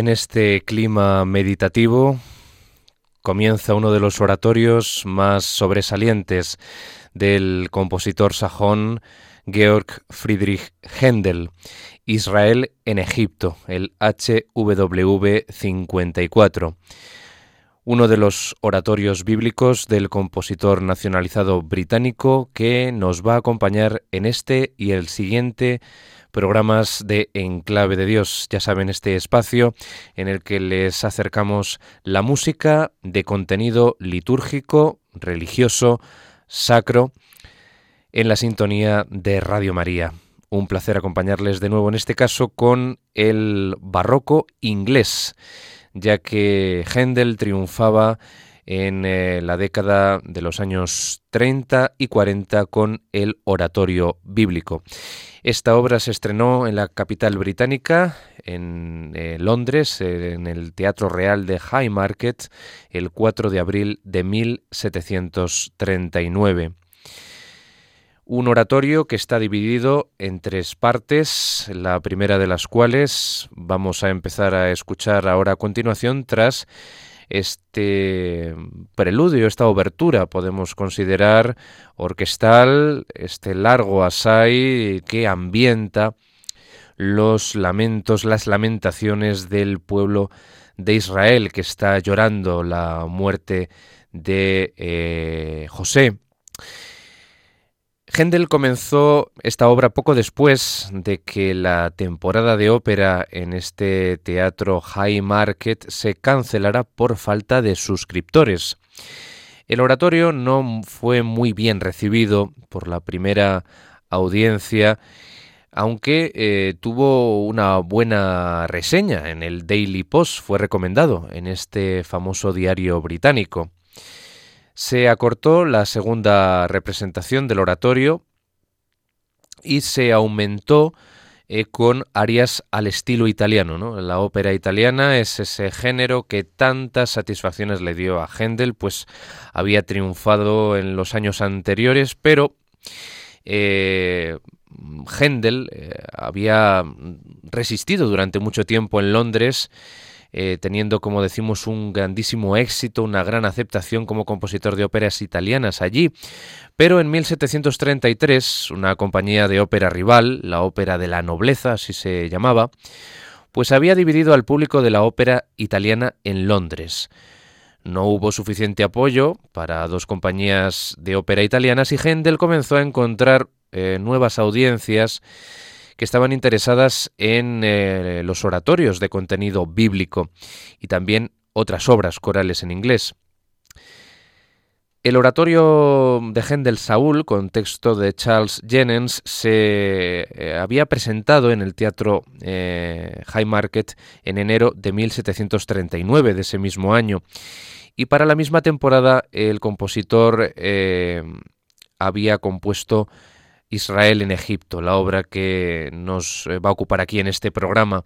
En este clima meditativo comienza uno de los oratorios más sobresalientes del compositor sajón Georg Friedrich Händel, Israel en Egipto, el HWV 54 uno de los oratorios bíblicos del compositor nacionalizado británico que nos va a acompañar en este y el siguiente programas de Enclave de Dios. Ya saben, este espacio en el que les acercamos la música de contenido litúrgico, religioso, sacro, en la sintonía de Radio María. Un placer acompañarles de nuevo en este caso con el barroco inglés, ya que Händel triunfaba en eh, la década de los años 30 y 40 con el oratorio bíblico. Esta obra se estrenó en la capital británica, en eh, Londres, en el Teatro Real de Haymarket, el 4 de abril de 1739. Un oratorio que está dividido en tres partes, la primera de las cuales vamos a empezar a escuchar ahora a continuación tras este preludio, esta obertura, podemos considerar orquestal, este largo asai que ambienta los lamentos, las lamentaciones del pueblo de Israel que está llorando la muerte de eh, José. Händel comenzó esta obra poco después de que la temporada de ópera en este teatro High Market se cancelara por falta de suscriptores. El oratorio no fue muy bien recibido por la primera audiencia, aunque eh, tuvo una buena reseña en el Daily Post, fue recomendado en este famoso diario británico. Se acortó la segunda representación del oratorio y se aumentó eh, con arias al estilo italiano. La ópera italiana es ese género que tantas satisfacciones le dio a Händel, pues había triunfado en los años anteriores, pero eh, Händel eh, había resistido durante mucho tiempo en Londres, eh, teniendo, como decimos, un grandísimo éxito, una gran aceptación como compositor de óperas italianas allí. Pero en 1733, una compañía de ópera rival, la Ópera de la Nobleza, así se llamaba, pues había dividido al público de la ópera italiana en Londres. No hubo suficiente apoyo para dos compañías de ópera italianas y Händel comenzó a encontrar eh, nuevas audiencias que estaban interesadas en eh, los oratorios de contenido bíblico y también otras obras corales en inglés. El oratorio de Händel Saúl, con texto de Charles Jennens, se eh, había presentado en el Teatro eh, High Market en enero de 1739 de ese mismo año. Y para la misma temporada el compositor eh, había compuesto Israel en Egipto, la obra que nos va a ocupar aquí en este programa.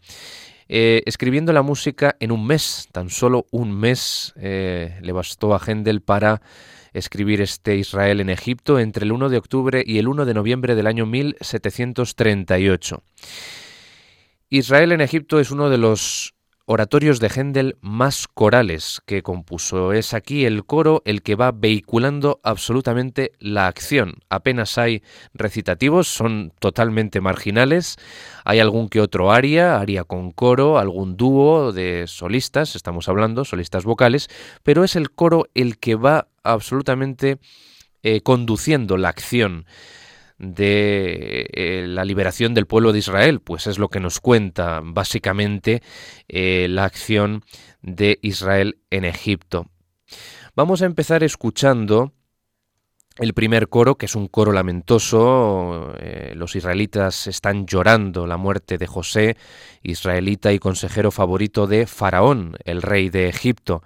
escribiendo la música en un mes, tan solo un mes le bastó a Händel para escribir este Israel en Egipto entre el 1 de octubre y el 1 de noviembre del año 1738. Israel en Egipto es uno de los oratorios de Händel más corales que compuso. Es aquí el coro el que va vehiculando absolutamente la acción. Apenas hay recitativos, son totalmente marginales. Hay algún que otro aria, aria con coro, algún dúo de solistas, estamos hablando, solistas vocales, pero es el coro el que va absolutamente eh, conduciendo la acción de eh, la liberación del pueblo de Israel, pues es lo que nos cuenta básicamente eh, la acción de Israel en Egipto. Vamos a empezar escuchando el primer coro, que es un coro lamentoso, eh, los israelitas están llorando la muerte de José, israelita y consejero favorito de Faraón, el rey de Egipto.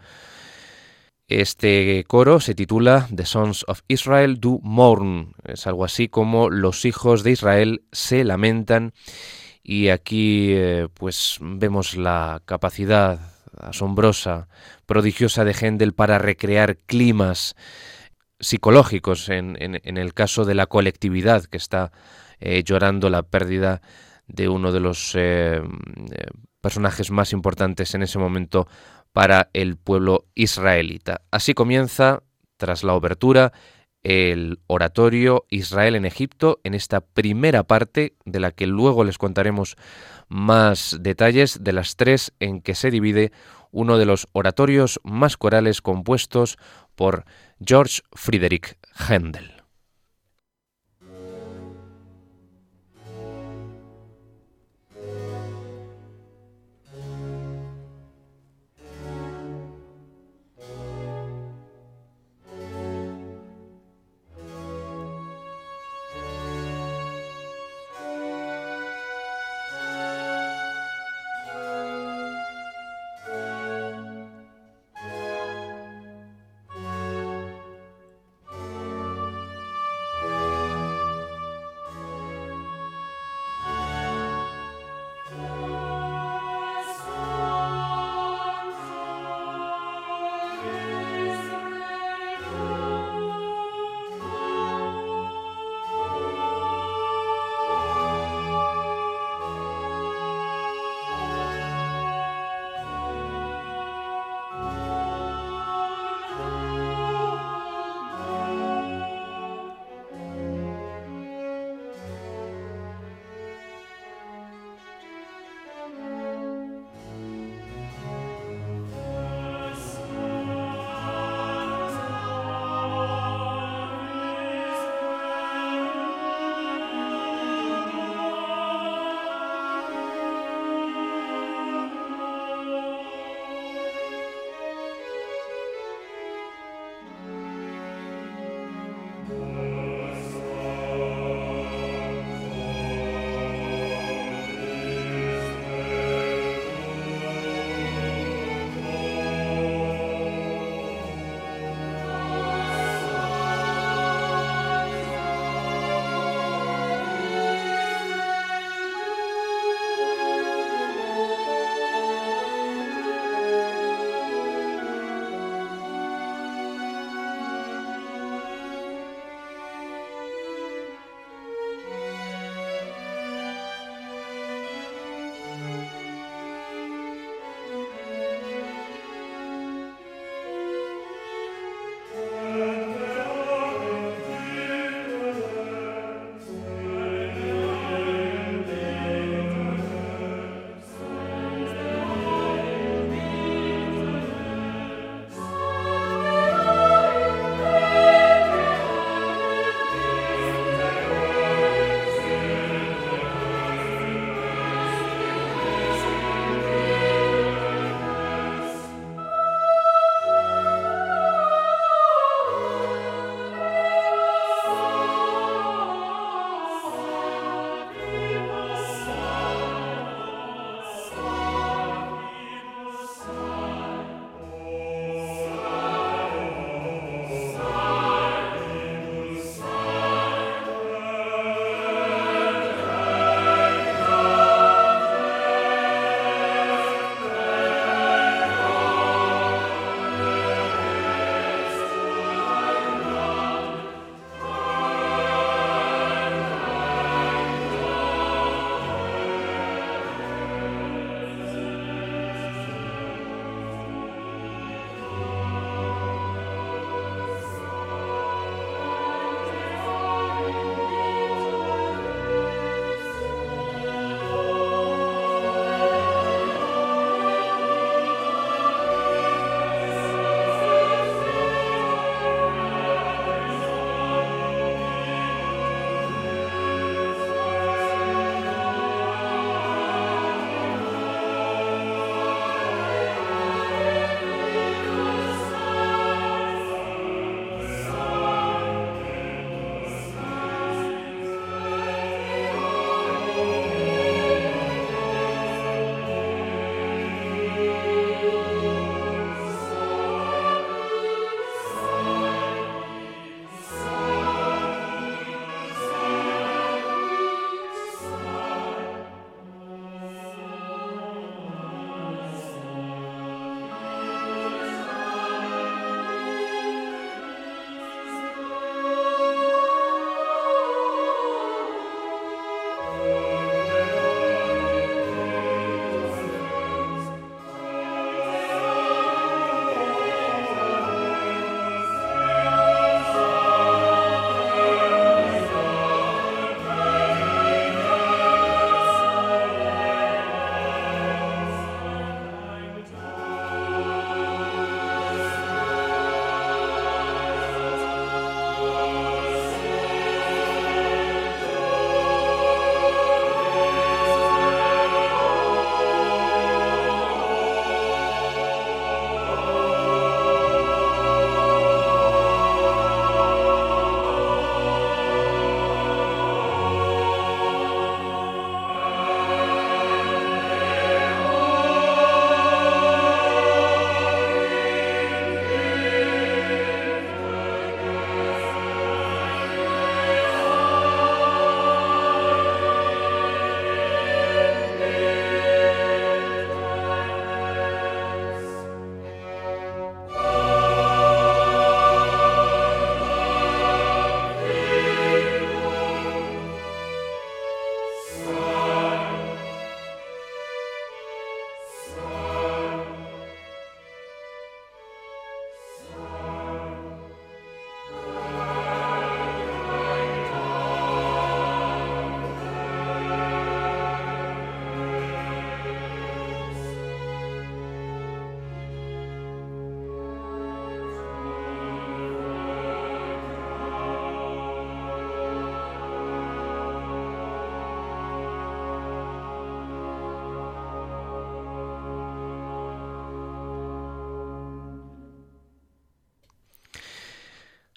Este coro se titula The Sons of Israel do Mourn. Es algo así como Los hijos de Israel se lamentan. Y aquí eh, pues vemos la capacidad asombrosa, prodigiosa de Händel para recrear climas psicológicos en, el caso de la colectividad que está eh, llorando la pérdida de uno de los eh, personajes más importantes en ese momento para el pueblo israelita. Así comienza, tras la obertura, el oratorio Israel en Egipto en esta primera parte de la que luego les contaremos más detalles de las tres en que se divide uno de los oratorios más corales compuestos por George Friedrich Händel.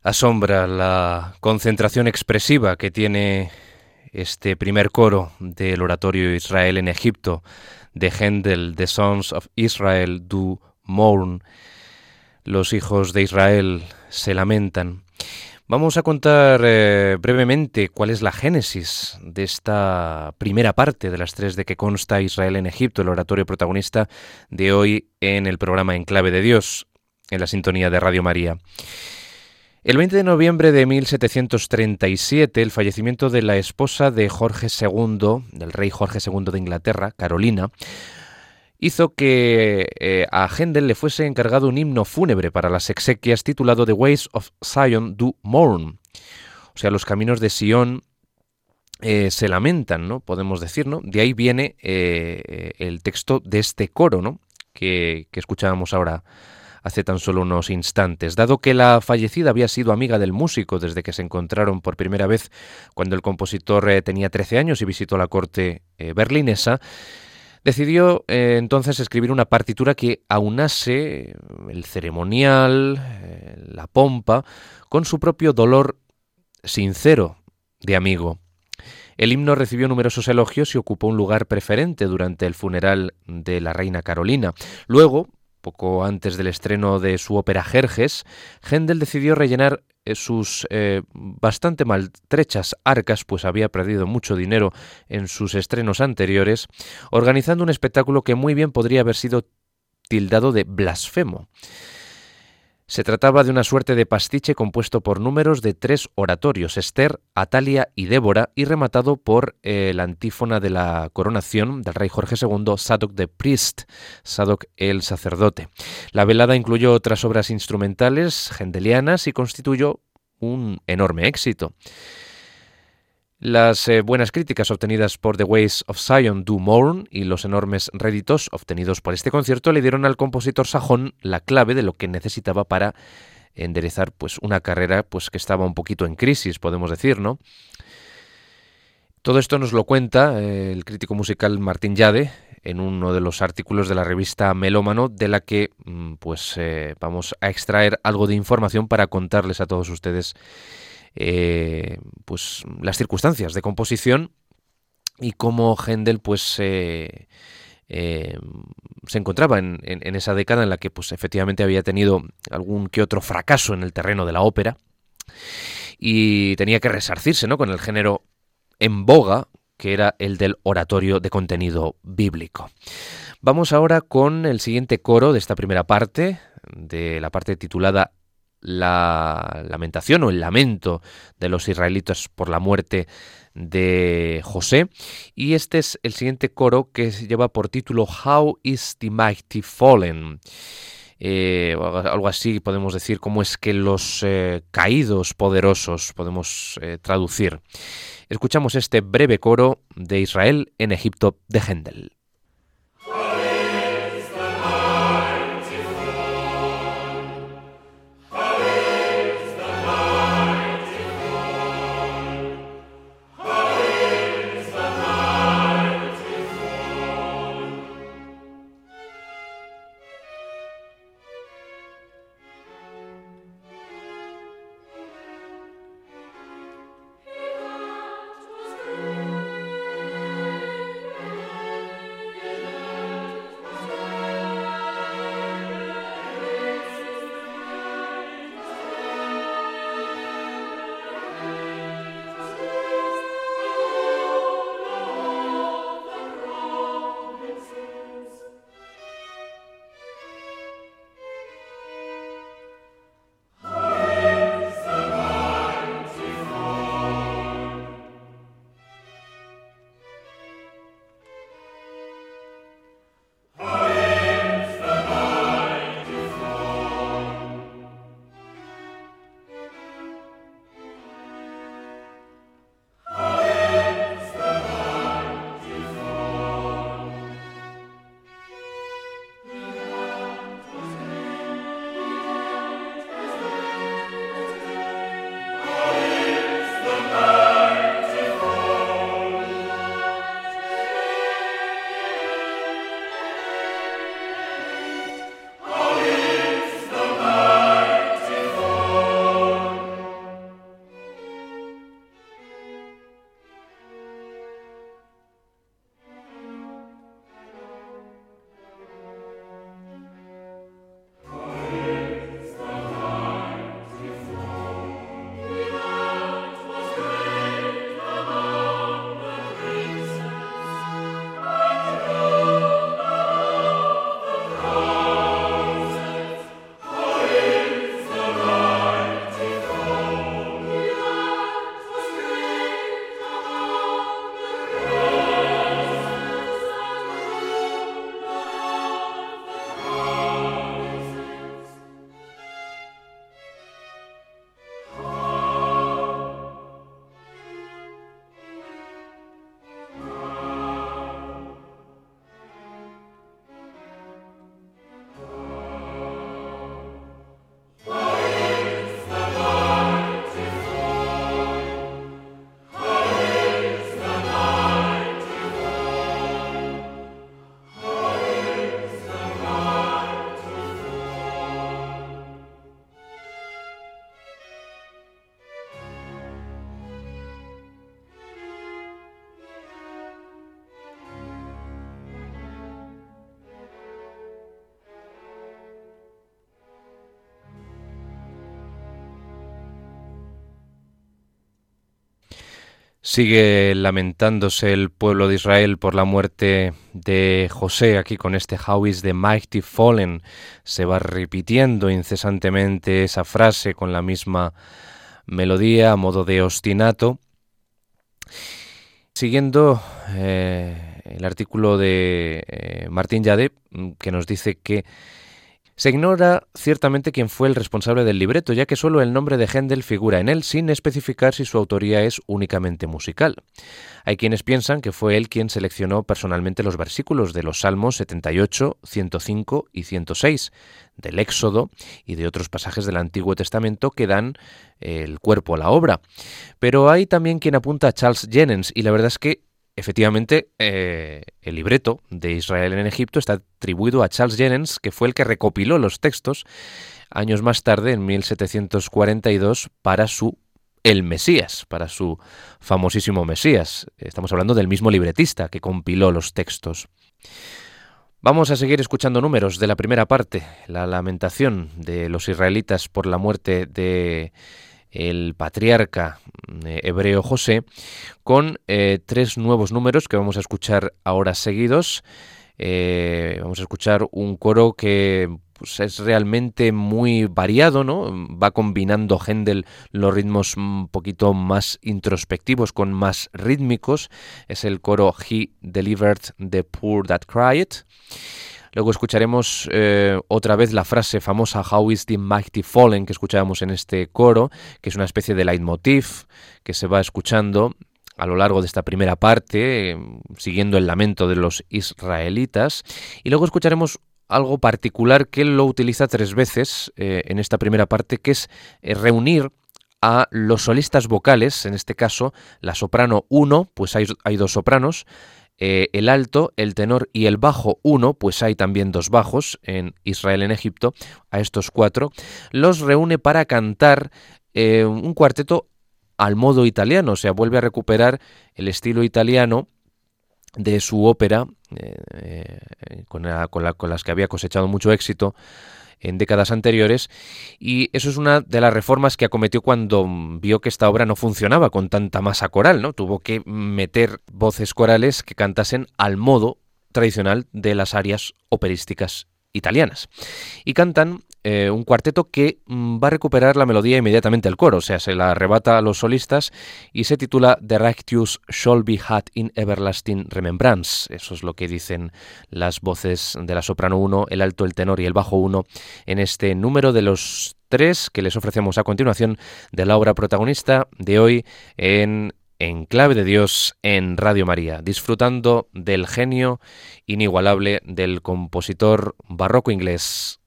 Asombra la concentración expresiva que tiene este primer coro del oratorio Israel en Egipto de Händel, The Sons of Israel do Mourn. Los hijos de Israel se lamentan. Vamos a contar eh, brevemente cuál es la génesis de esta primera parte de las tres de que consta Israel en Egipto, el oratorio protagonista de hoy en el programa En Clave de Dios, en la sintonía de Radio María. El 20 de noviembre de 1737, el fallecimiento de la esposa de Jorge II, del rey Jorge II de Inglaterra, Carolina, hizo que eh, a Händel le fuese encargado un himno fúnebre para las exequias titulado The Ways of Zion do Mourn. O sea, los caminos de Sion eh, se lamentan, ¿no? Podemos decir, ¿no? De ahí viene eh, el texto de este coro, ¿no? Que, que escuchábamos ahora hace tan solo unos instantes. Dado que la fallecida había sido amiga del músico desde que se encontraron por primera vez cuando el compositor eh, tenía 13 años y visitó la corte eh, berlinesa, decidió eh, entonces escribir una partitura que aunase el ceremonial, la pompa, con su propio dolor sincero de amigo. El himno recibió numerosos elogios y ocupó un lugar preferente durante el funeral de la reina Carolina. Luego, poco antes del estreno de su ópera Jerjes, Händel decidió rellenar eh, sus eh, bastante maltrechas arcas, pues había perdido mucho dinero en sus estrenos anteriores, organizando un espectáculo que muy bien podría haber sido tildado de blasfemo. Se trataba de una suerte de pastiche compuesto por números de tres oratorios, Esther, Atalia y Débora, y rematado por eh, la antífona de la coronación del rey Jorge II, Sadok the Priest, Sadok el sacerdote. La velada incluyó otras obras instrumentales gendelianas y constituyó un enorme éxito. Las eh, buenas críticas obtenidas por The Ways of Zion do Mourn y los enormes réditos obtenidos por este concierto le dieron al compositor sajón la clave de lo que necesitaba para enderezar pues una carrera pues que estaba un poquito en crisis, podemos decir, ¿no? Todo esto nos lo cuenta eh, el crítico musical Martín Yade en uno de los artículos de la revista Melómano, de la que mm, pues eh, vamos a extraer algo de información para contarles a todos ustedes eh, pues las circunstancias de composición y cómo Händel pues eh, se encontraba en, esa década en la que pues efectivamente había tenido algún que otro fracaso en el terreno de la ópera y tenía que resarcirse ¿no? con el género en boga que era el del oratorio de contenido bíblico. Vamos ahora con el siguiente coro de esta primera parte, de la parte titulada la lamentación o el lamento de los israelitas por la muerte de José. Y este es el siguiente coro que lleva por título How is the mighty fallen? Eh, algo así podemos decir, cómo es que los eh, caídos poderosos podemos eh, traducir. Escuchamos este breve coro de Israel en Egipto de Händel. Sigue lamentándose el pueblo de Israel por la muerte de José, aquí con este How is the mighty fallen. Se va repitiendo incesantemente esa frase con la misma melodía a modo de ostinato. Siguiendo eh, el artículo de eh, Martín Yade, que nos dice que se ignora ciertamente quién fue el responsable del libreto, ya que solo el nombre de Händel figura en él sin especificar si su autoría es únicamente musical. Hay quienes piensan que fue él quien seleccionó personalmente los versículos de los Salmos 78, 105 y 106, del Éxodo y de otros pasajes del Antiguo Testamento que dan el cuerpo a la obra. Pero hay también quien apunta a Charles Jennens y la verdad es que Efectivamente, eh, el libreto de Israel en Egipto está atribuido a Charles Jennens, que fue el que recopiló los textos años más tarde, en 1742, para su El Mesías, para su famosísimo Mesías. Estamos hablando del mismo libretista que compiló los textos. Vamos a seguir escuchando números de la primera parte, la lamentación de los israelitas por la muerte de el patriarca eh, hebreo José, con eh, tres nuevos números que vamos a escuchar ahora seguidos. Eh, vamos a escuchar un coro que pues, es realmente muy variado, ¿no? Va combinando Händel los ritmos un poquito más introspectivos con más rítmicos. Es el coro He Delivered the Poor That Cried. Luego escucharemos eh, otra vez la frase famosa How is the mighty fallen que escuchábamos en este coro, que es una especie de leitmotiv que se va escuchando a lo largo de esta primera parte, siguiendo el lamento de los israelitas. Y luego escucharemos algo particular que él lo utiliza tres veces eh, en esta primera parte, que es eh, reunir a los solistas vocales, en este caso la soprano 1, pues hay, hay dos sopranos, eh, el alto, el tenor y el bajo 1, pues hay también dos bajos en Israel en Egipto, a estos cuatro, los reúne para cantar eh, un cuarteto al modo italiano, o sea, vuelve a recuperar el estilo italiano de su ópera, eh, con, con las que había cosechado mucho éxito en décadas anteriores y eso es una de las reformas que acometió cuando vio que esta obra no funcionaba con tanta masa coral, ¿no? Tuvo que meter voces corales que cantasen al modo tradicional de las áreas operísticas italianas. Y cantan eh, un cuarteto que mm, va a recuperar la melodía inmediatamente al coro, o sea, se la arrebata a los solistas y se titula The Rectius Shall Be Had in Everlasting Remembrance. Eso es lo que dicen las voces de la soprano 1, el alto, el tenor y el bajo 1 en este número de los tres que les ofrecemos a continuación de la obra protagonista de hoy en en Clave de Dios en Radio María, disfrutando del genio inigualable del compositor barroco inglés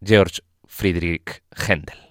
George Friedrich Händel.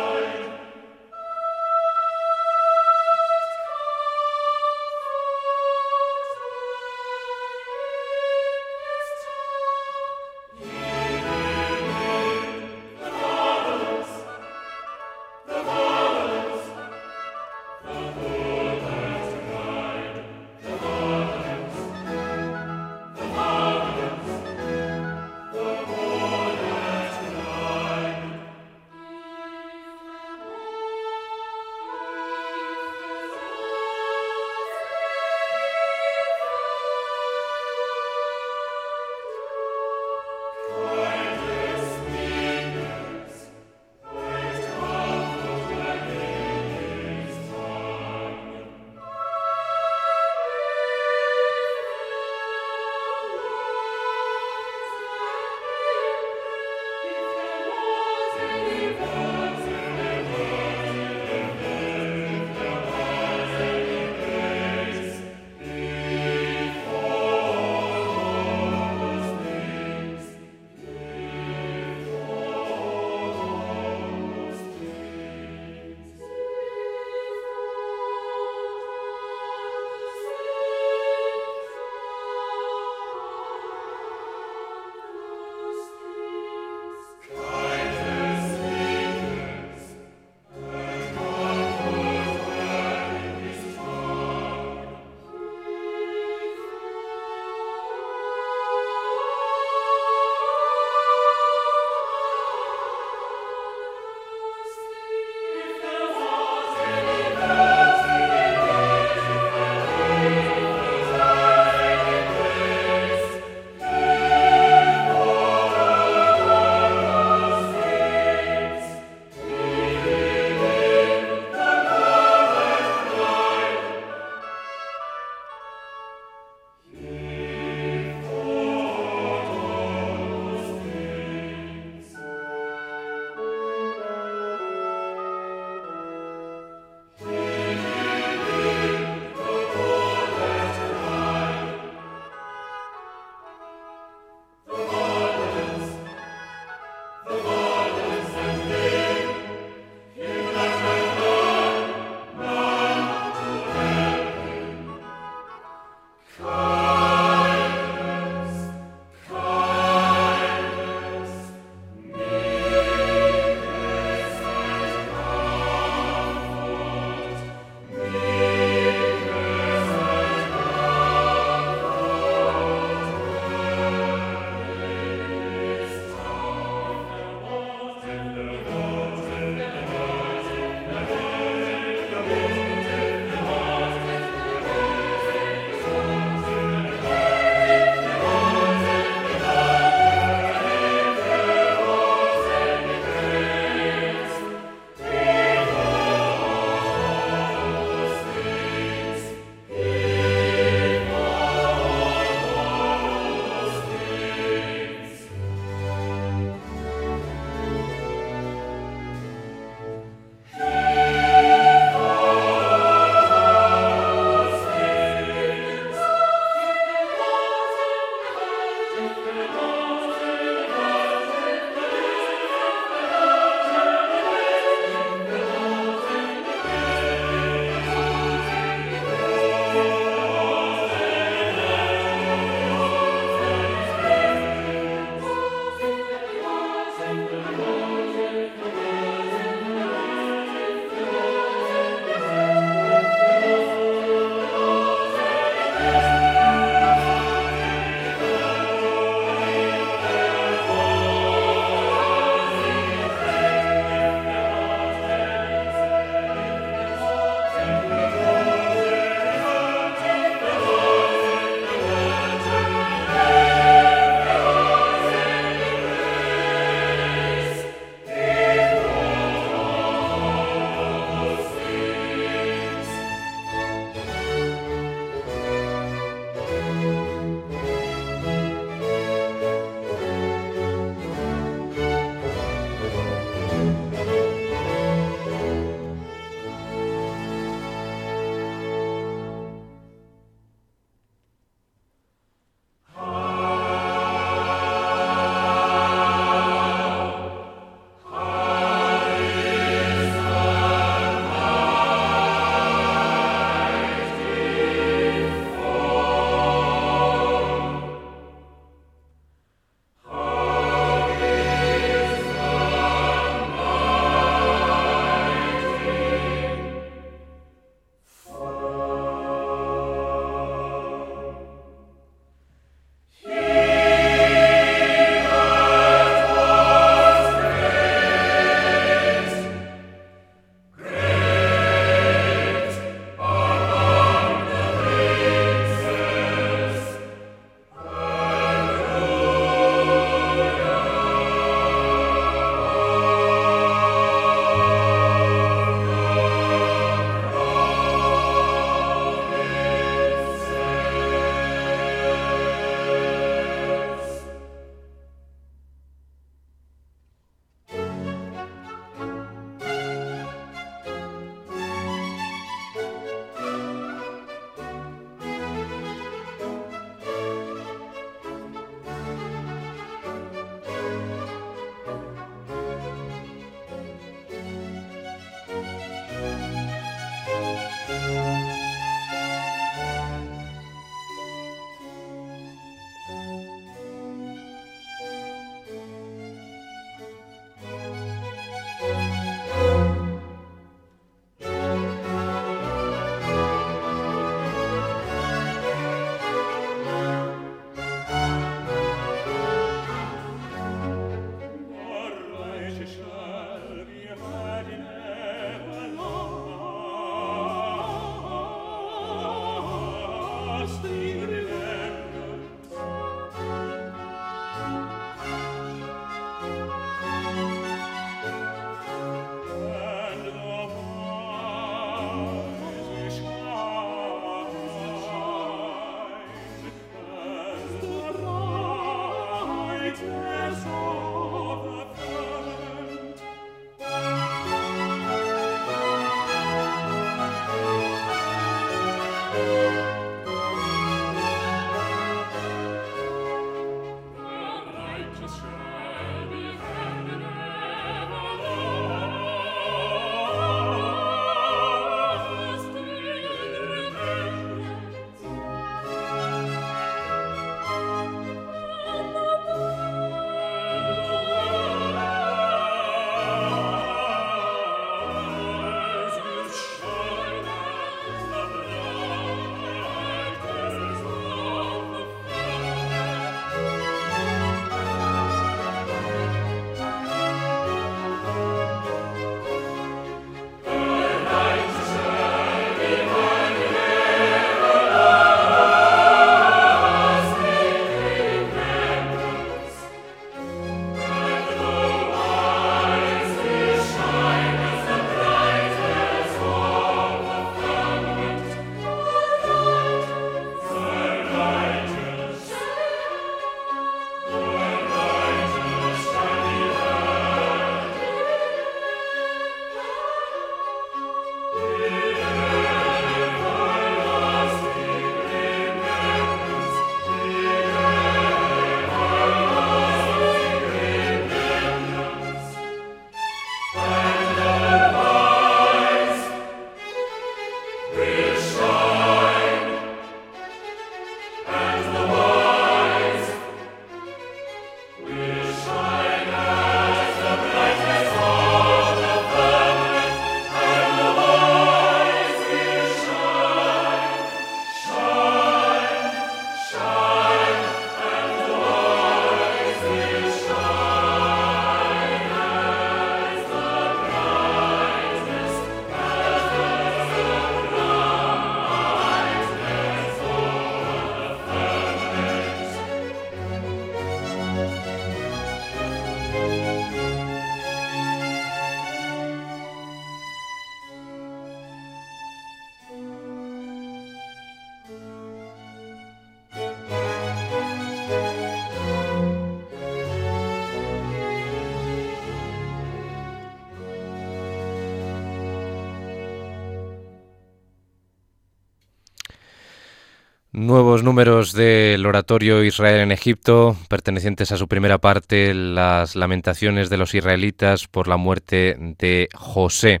Nuevos números del oratorio Israel en Egipto, pertenecientes a su primera parte, las lamentaciones de los israelitas por la muerte de José.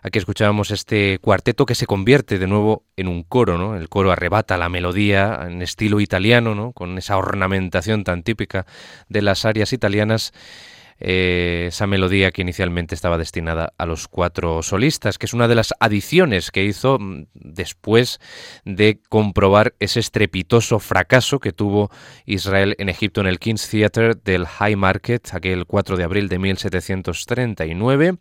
Aquí escuchábamos este cuarteto que se convierte de nuevo en un coro, ¿no? El coro arrebata la melodía en estilo italiano, ¿no? Con esa ornamentación tan típica de las áreas italianas eh, esa melodía que inicialmente estaba destinada a los cuatro solistas, que es una de las adiciones que hizo mm, después de comprobar ese estrepitoso fracaso que tuvo Israel en Egipto en el King's Theatre del High Market, aquel 4 de abril de 1739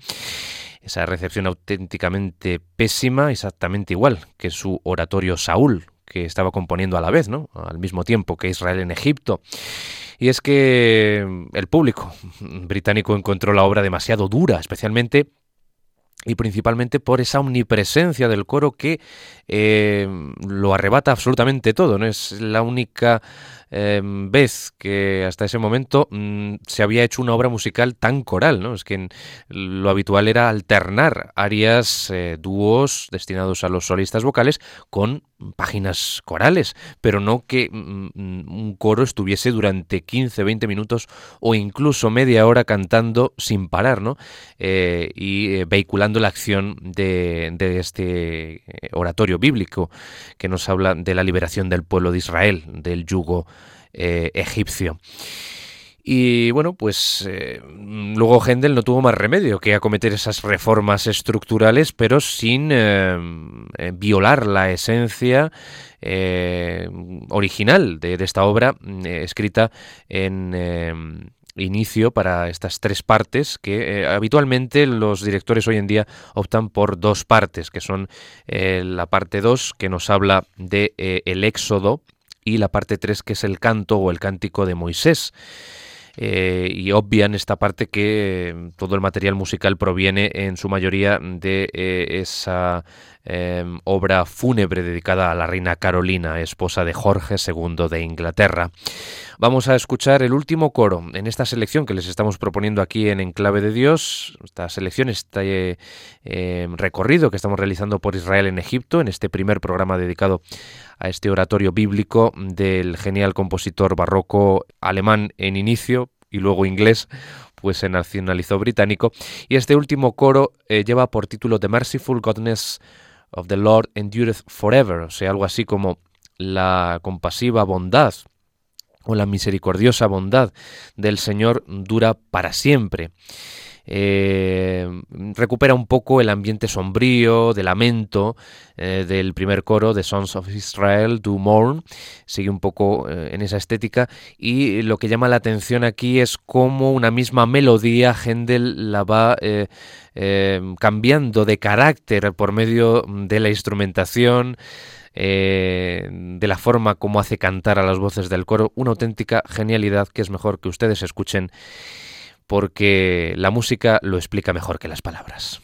esa recepción auténticamente pésima, exactamente igual que su oratorio Saúl, que estaba componiendo a la vez, ¿no? Al mismo tiempo que Israel en Egipto. Y es que el público británico encontró la obra demasiado dura, especialmente y principalmente por esa omnipresencia del coro que eh, lo arrebata absolutamente todo. ¿no? Es la única Em, vez que hasta ese momento mm, se había hecho una obra musical tan coral, ¿no? Es que lo habitual era alternar arias, eh, dúos destinados a los solistas vocales con páginas corales, pero no que mm, mm, un coro estuviese durante 15, 20 minutos o incluso media hora cantando sin parar, ¿no? Eh, y eh, vehiculando la acción de, de este oratorio bíblico que nos habla de la liberación del pueblo de Israel, del yugo eh, egipcio. Y bueno, pues eh, luego Händel no tuvo más remedio que acometer esas reformas estructurales, pero sin eh, violar la esencia original de, esta obra escrita en inicio para estas tres partes que habitualmente los directores hoy en día optan por dos partes, que son la parte 2 que nos habla de el éxodo y la parte 3 que es el canto o el cántico de Moisés. Eh, y obvian esta parte que eh, todo el material musical proviene en su mayoría de eh, esa em, obra fúnebre dedicada a la reina Carolina, esposa de Jorge II de Inglaterra. Vamos a escuchar el último coro en esta selección que les estamos proponiendo aquí en Enclave de Dios, esta selección, este em, recorrido que estamos realizando por Israel en Egipto, en este primer programa dedicado a este oratorio bíblico del genial compositor barroco alemán en inicio y luego inglés, pues se nacionalizó británico. Y este último coro eh, lleva por título The Merciful Godness of the Lord Endureth Forever, o sea, algo así como la compasiva bondad o la misericordiosa bondad del Señor dura para siempre. Eh, recupera un poco el ambiente sombrío, de lamento eh, del primer coro de Sons of Israel, Do Mourn, sigue un poco eh, en esa estética. Y lo que llama la atención aquí es cómo una misma melodía Händel la va cambiando de carácter por medio de la instrumentación, de la forma como hace cantar a las voces del coro, una auténtica genialidad que es mejor que ustedes escuchen porque la música lo explica mejor que las palabras.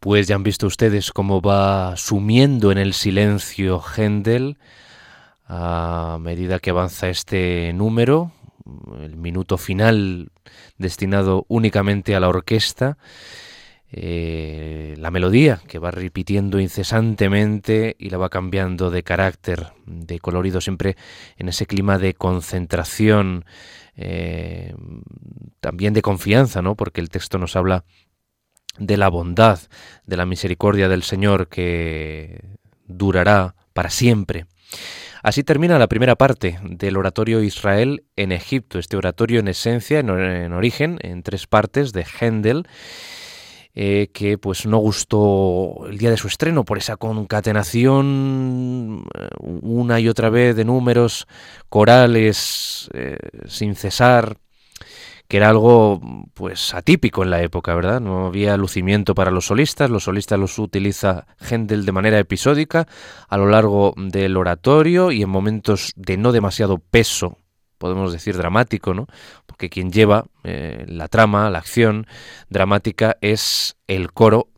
Pues ya han visto ustedes cómo va sumiendo en el silencio Händel a medida que avanza este número, el minuto final destinado únicamente a la orquesta, eh, la melodía que va repitiendo incesantemente y la va cambiando de carácter, de colorido, siempre en ese clima de concentración, eh, también de confianza, ¿no? porque el texto nos habla de la bondad, de la misericordia del Señor que durará para siempre. Así termina la primera parte del oratorio Israel en Egipto, este oratorio en esencia, en, origen, en tres partes de Händel, eh, que pues no gustó el día de su estreno por esa concatenación eh, una y otra vez de números corales eh, sin cesar, que era algo pues atípico en la época, ¿verdad? No había lucimiento para los solistas, los solistas los utiliza Händel de manera episódica a lo largo del oratorio y en momentos de no demasiado peso, podemos decir dramático, ¿no? Porque quien lleva eh, la trama, la acción dramática es el coro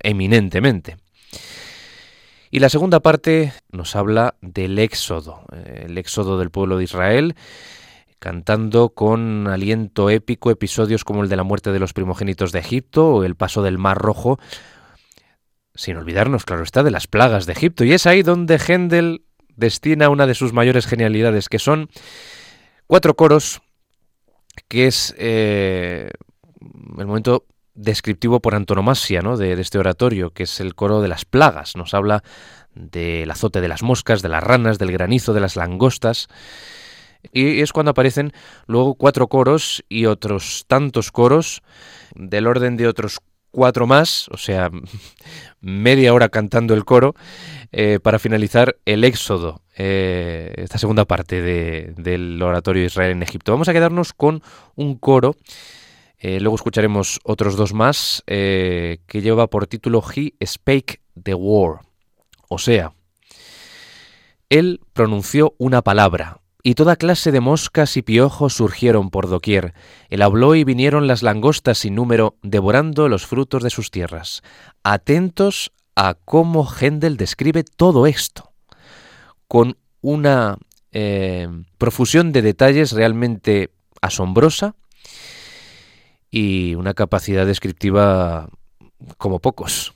eminentemente. Y la segunda parte nos habla del éxodo, eh, el éxodo del pueblo de Israel, cantando con aliento épico episodios como el de la muerte de los primogénitos de Egipto o el paso del Mar Rojo, sin olvidarnos, claro está, de las plagas de Egipto. Y es ahí donde Händel destina una de sus mayores genialidades, que son cuatro coros, que es eh, el momento descriptivo por antonomasia ¿no? de, de este oratorio, que es el coro de las plagas. Nos habla del azote de las moscas, de las ranas, del granizo, de las langostas. Y es cuando aparecen luego cuatro coros y otros tantos coros del orden de otros cuatro más, o sea, media hora cantando el coro, eh, para finalizar el éxodo, eh, esta segunda parte del oratorio de Israel en Egipto. Vamos a quedarnos con un coro, eh, luego escucharemos otros dos más, que lleva por título He Spake the War, o sea, él pronunció una palabra, y toda clase de moscas y piojos surgieron por doquier. Él habló y vinieron las langostas sin número, devorando los frutos de sus tierras. Atentos a cómo Händel describe todo esto, con una eh, profusión de detalles realmente asombrosa y una capacidad descriptiva como pocos.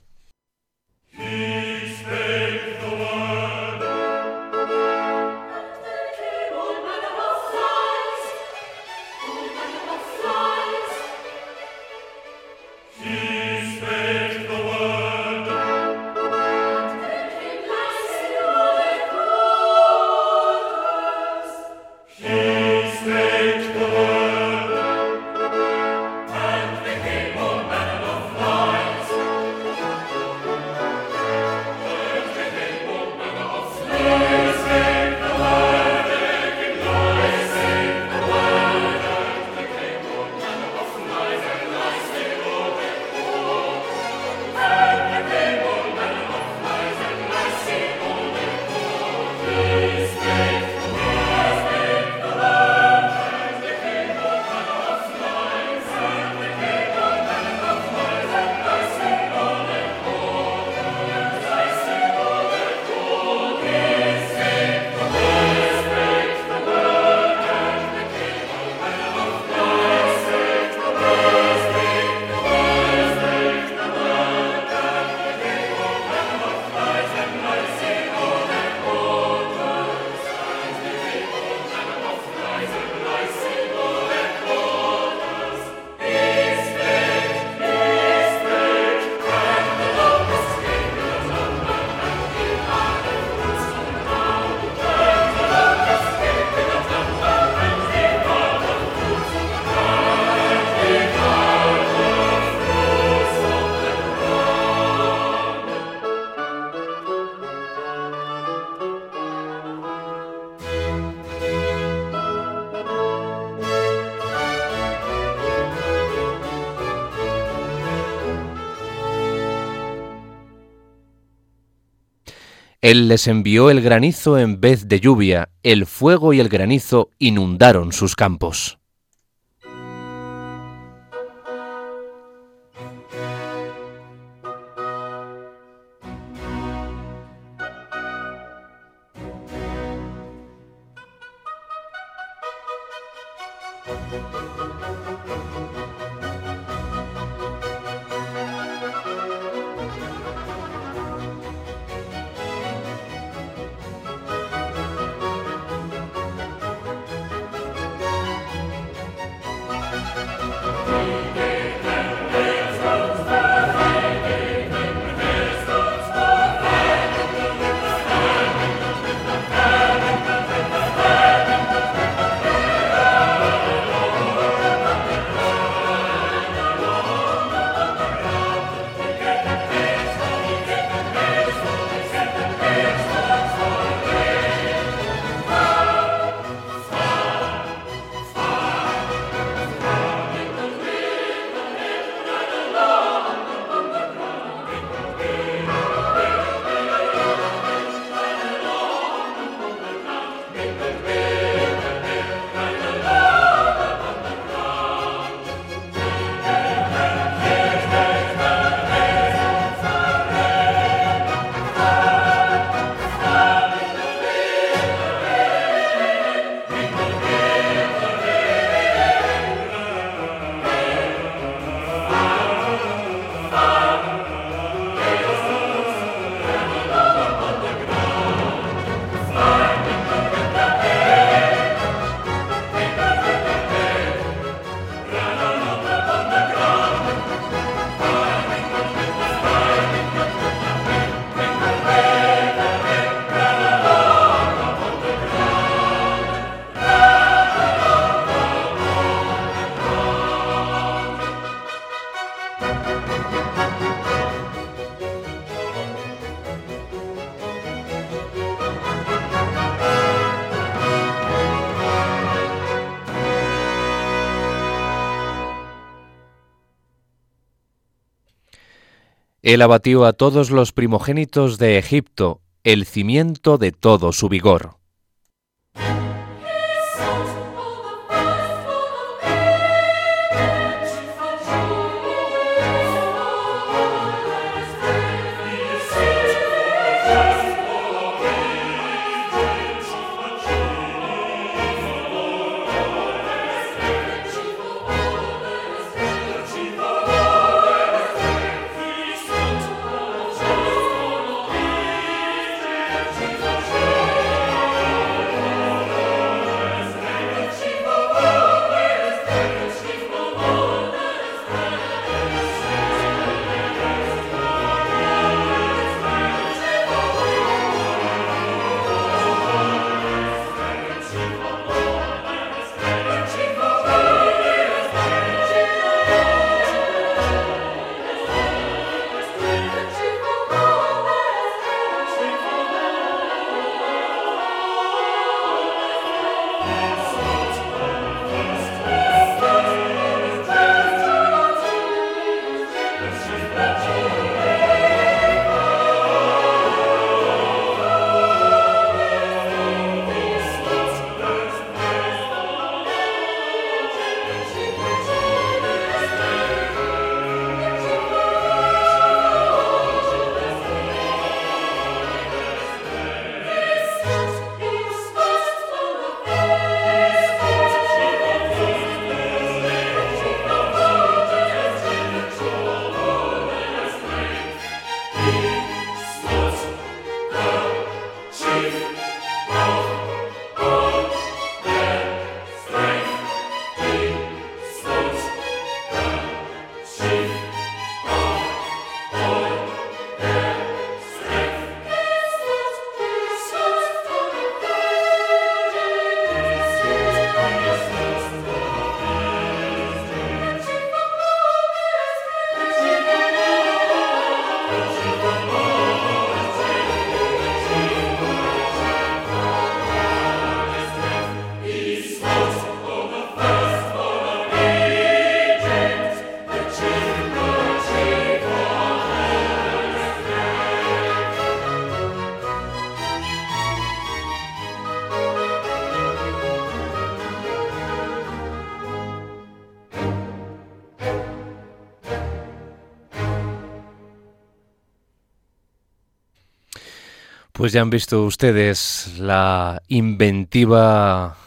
Él les envió el granizo en vez de lluvia, el fuego y el granizo inundaron sus campos. Él abatió a todos los primogénitos de Egipto, el cimiento de todo su vigor. Pues ya han visto ustedes la inventiva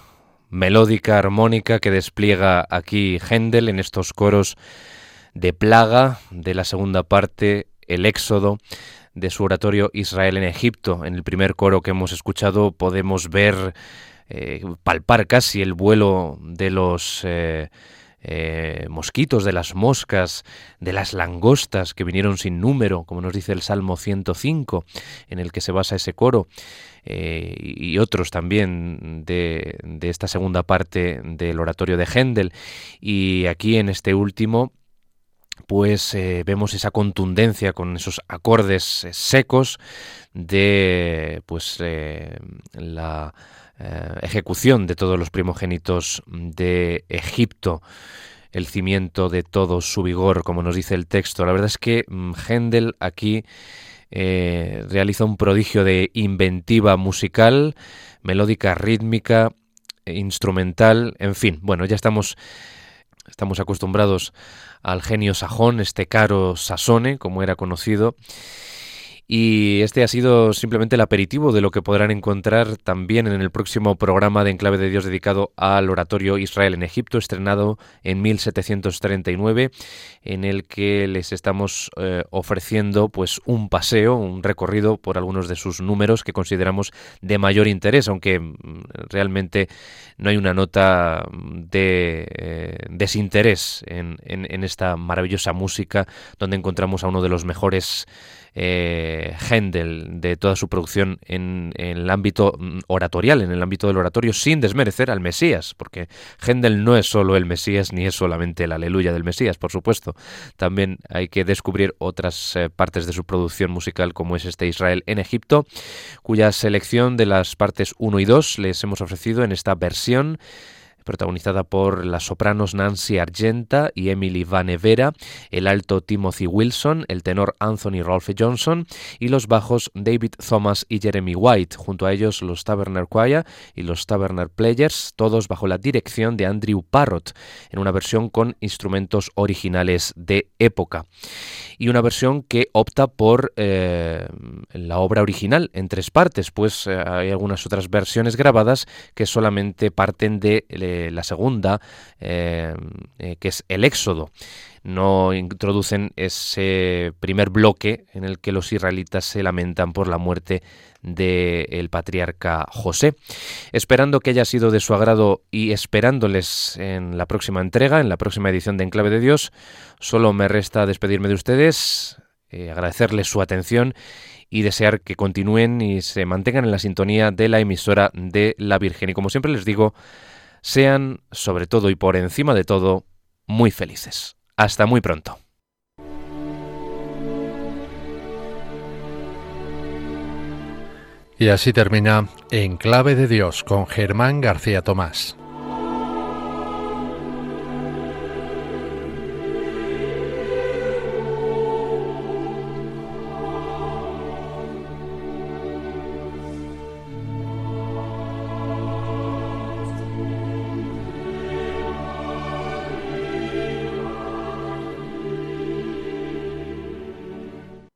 melódica, armónica que despliega aquí Händel en estos coros de plaga de la segunda parte, el éxodo de su oratorio Israel en Egipto. En el primer coro que hemos escuchado podemos ver, eh, palpar casi el vuelo de los eh, eh, mosquitos, de las moscas, de las langostas que vinieron sin número, como nos dice el Salmo 105, en el que se basa ese coro. y otros también de, de, esta segunda parte del oratorio de Händel. Y aquí en este último pues eh, vemos esa contundencia con esos acordes eh, secos de pues eh, la ejecución de todos los primogénitos de Egipto el cimiento de todo su vigor, como nos dice el texto. La verdad es que mm, Händel aquí realiza un prodigio de inventiva musical, melódica, rítmica, instrumental, en fin. Bueno, ya estamos, estamos acostumbrados al genio sajón, este caro Sasone, como era conocido, y este ha sido simplemente el aperitivo de lo que podrán encontrar también en el próximo programa de Enclave de Dios dedicado al oratorio Israel en Egipto, estrenado en 1739, en el que les estamos eh, ofreciendo pues un paseo, un recorrido por algunos de sus números que consideramos de mayor interés, aunque mm, realmente no hay una nota de eh, desinterés en, en esta maravillosa música donde encontramos a uno de los mejores eh, Händel de toda su producción en, el ámbito mm, oratorial, en el ámbito del oratorio, sin desmerecer al Mesías, porque Händel no es solo el Mesías ni es solamente el aleluya del Mesías, por supuesto. También hay que descubrir otras eh, partes de su producción musical, como es este Israel en Egipto, cuya selección de las partes 1 y 2 les hemos ofrecido en esta versión protagonizada por las sopranos Nancy Argenta y Emily Van Evera, el alto Timothy Wilson, el tenor Anthony Rolfe Johnson y los bajos David Thomas y Jeremy White, junto a ellos los Taverner Choir y los Taverner Players, todos bajo la dirección de Andrew Parrott, en una versión con instrumentos originales de época. Y una versión que opta por eh, la obra original en tres partes, pues eh, hay algunas otras versiones grabadas que solamente parten de la segunda, eh, eh, que es el Éxodo. No introducen ese primer bloque en el que los israelitas se lamentan por la muerte del patriarca José. Esperando que haya sido de su agrado y esperándoles en la próxima entrega, en la próxima edición de Enclave de Dios, solo me resta despedirme de ustedes, eh, agradecerles su atención y desear que continúen y se mantengan en la sintonía de la emisora de la Virgen. Y como siempre les digo, sean, sobre todo y por encima de todo, muy felices. Hasta muy pronto. Y así termina En Clave de Dios con Germán García Tomás.